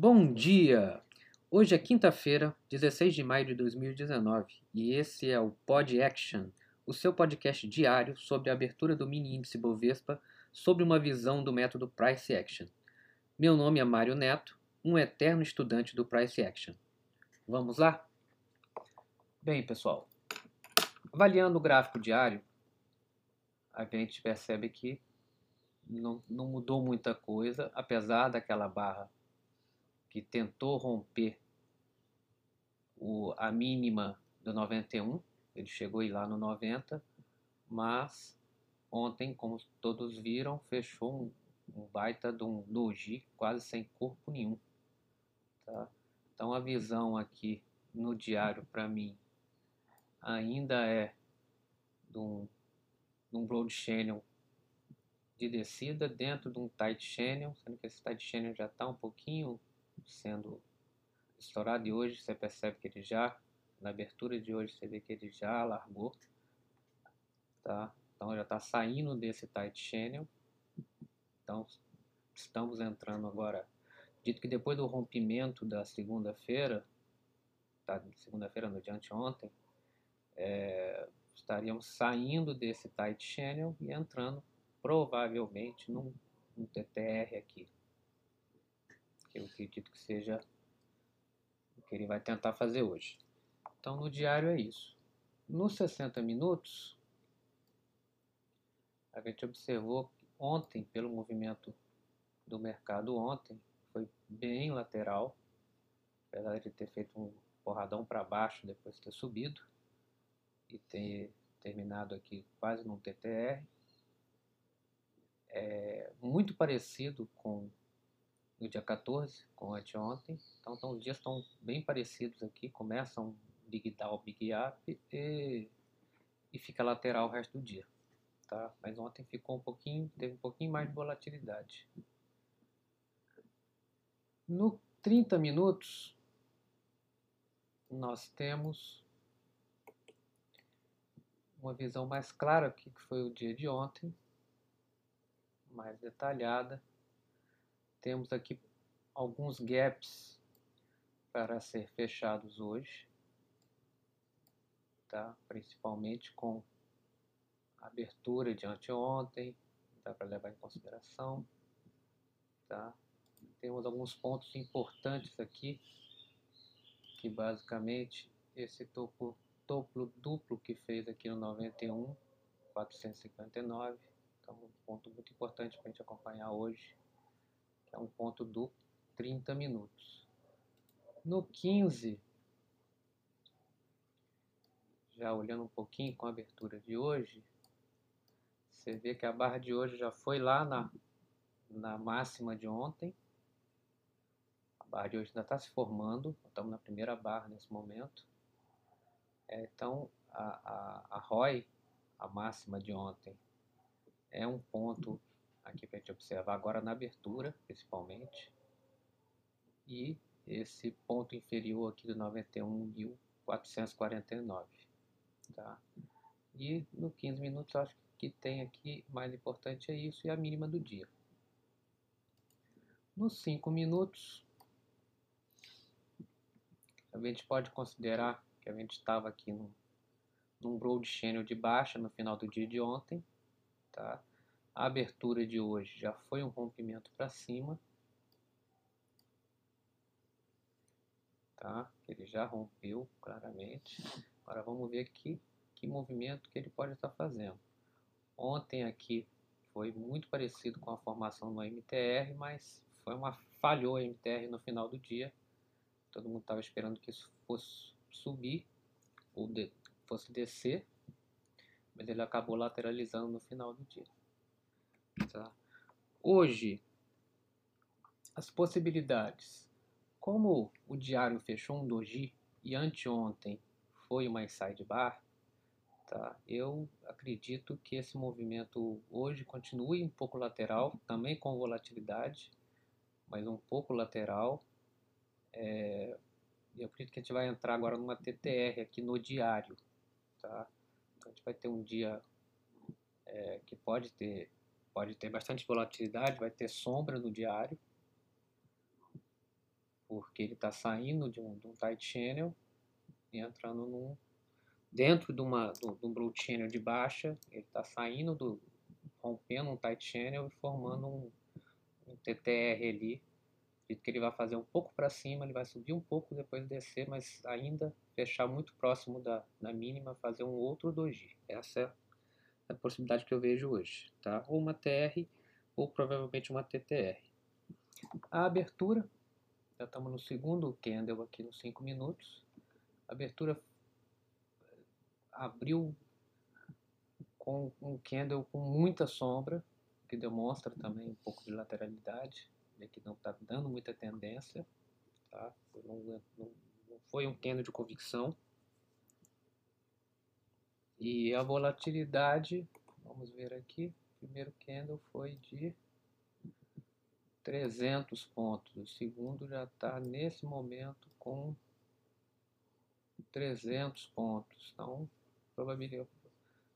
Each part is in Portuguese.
Bom dia! Hoje é quinta-feira, 16 de maio de 2019 e esse é o Pod Action, o seu podcast diário sobre a abertura do mini índice Bovespa sobre uma visão do método Price Action. Meu nome é Mário Neto, um eterno estudante do Price Action. Vamos lá? Bem, pessoal, avaliando o gráfico diário, a gente percebe que não, não mudou muita coisa, apesar daquela barra que tentou romper o, a mínima do 91, ele chegou lá no 90, mas ontem, como todos viram, fechou um, um baita de um doji quase sem corpo nenhum. Tá? Então a visão aqui no diário para mim ainda é de um, de um broad channel de descida dentro de um tight channel, sendo que esse tight channel já está um pouquinho sendo estourado e hoje você percebe que ele já, na abertura de hoje, você vê que ele já largou, tá? Então já está saindo desse tight channel, então estamos entrando agora, dito que depois do rompimento da segunda-feira, tá? segunda-feira no dia anteontem, é, estaríamos saindo desse tight channel e entrando provavelmente num, num TTR aqui, eu acredito que seja o que ele vai tentar fazer hoje. Então, no diário é isso. Nos 60 minutos, a gente observou ontem, pelo movimento do mercado ontem, foi bem lateral, apesar de ter feito um porradão para baixo depois de ter subido e ter terminado aqui quase num TTR. É muito parecido com no dia 14, com anteontem. Então, então os dias estão bem parecidos aqui. Começam Big Down, Big Up e, e fica lateral o resto do dia. Tá? Mas ontem ficou um pouquinho, teve um pouquinho mais de volatilidade. No 30 minutos, nós temos uma visão mais clara aqui que foi o dia de ontem, mais detalhada temos aqui alguns gaps para ser fechados hoje, tá? principalmente com a abertura de anteontem, dá para levar em consideração. Tá? Temos alguns pontos importantes aqui, que basicamente esse topo, duplo que fez aqui no 91, 459, então um ponto muito importante para a gente acompanhar hoje que é um ponto do 30 minutos. No 15, já olhando um pouquinho com a abertura de hoje, você vê que a barra de hoje já foi lá na, na máxima de ontem. A barra de hoje ainda está se formando, estamos na primeira barra nesse momento. É, então, a, a, a ROI, a máxima de ontem, é um ponto aqui para a gente observar agora na abertura, principalmente. E esse ponto inferior aqui do 91.449, tá? E no 15 minutos acho que tem aqui, mais importante é isso e a mínima do dia. Nos 5 minutos, a gente pode considerar que a gente estava aqui num, num broad channel de baixa no final do dia de ontem, tá? A abertura de hoje já foi um rompimento para cima. Tá? Ele já rompeu claramente. Agora vamos ver aqui que movimento que ele pode estar fazendo. Ontem aqui foi muito parecido com a formação no MTR, mas foi uma falhou a MTR no final do dia. Todo mundo estava esperando que isso fosse subir ou de, fosse descer, mas ele acabou lateralizando no final do dia. Tá? Hoje, as possibilidades. Como o diário fechou um doji e anteontem foi uma sidebar, tá? eu acredito que esse movimento hoje continue um pouco lateral, também com volatilidade, mas um pouco lateral. É, eu acredito que a gente vai entrar agora numa TTR aqui no diário. Tá? Então a gente vai ter um dia é, que pode ter pode ter bastante volatilidade, vai ter sombra no diário. porque ele está saindo de um, de um tight channel e entrando num dentro de uma de um blue channel de baixa, ele está saindo do rompendo um tight channel e formando um, um TTR ali. Acredito que ele vai fazer um pouco para cima, ele vai subir um pouco depois descer, mas ainda fechar muito próximo da, da mínima, fazer um outro doji. Essa é a possibilidade que eu vejo hoje, tá? Ou uma TR ou provavelmente uma TTR. A abertura, já estamos no segundo candle aqui nos 5 minutos. A abertura abriu com um candle com muita sombra, que demonstra também um pouco de lateralidade, né, que não está dando muita tendência, tá? Não, não, não foi um candle de convicção. E a volatilidade, vamos ver aqui, primeiro candle foi de 300 pontos, o segundo já está nesse momento com 300 pontos, então probabilidade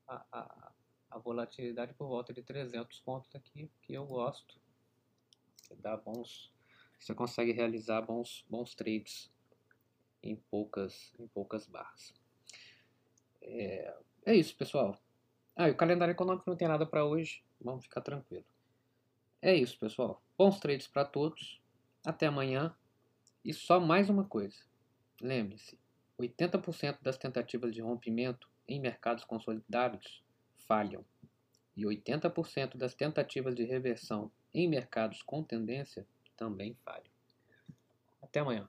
a, a, a volatilidade por volta de 300 pontos aqui, que eu gosto, que dá bons, você consegue realizar bons, bons trades em poucas, em poucas barras. É, é isso, pessoal. Ah, e o calendário econômico não tem nada para hoje. Vamos ficar tranquilo. É isso, pessoal. Bons trades para todos. Até amanhã. E só mais uma coisa. Lembre-se, 80% das tentativas de rompimento em mercados consolidados falham. E 80% das tentativas de reversão em mercados com tendência também falham. Até amanhã.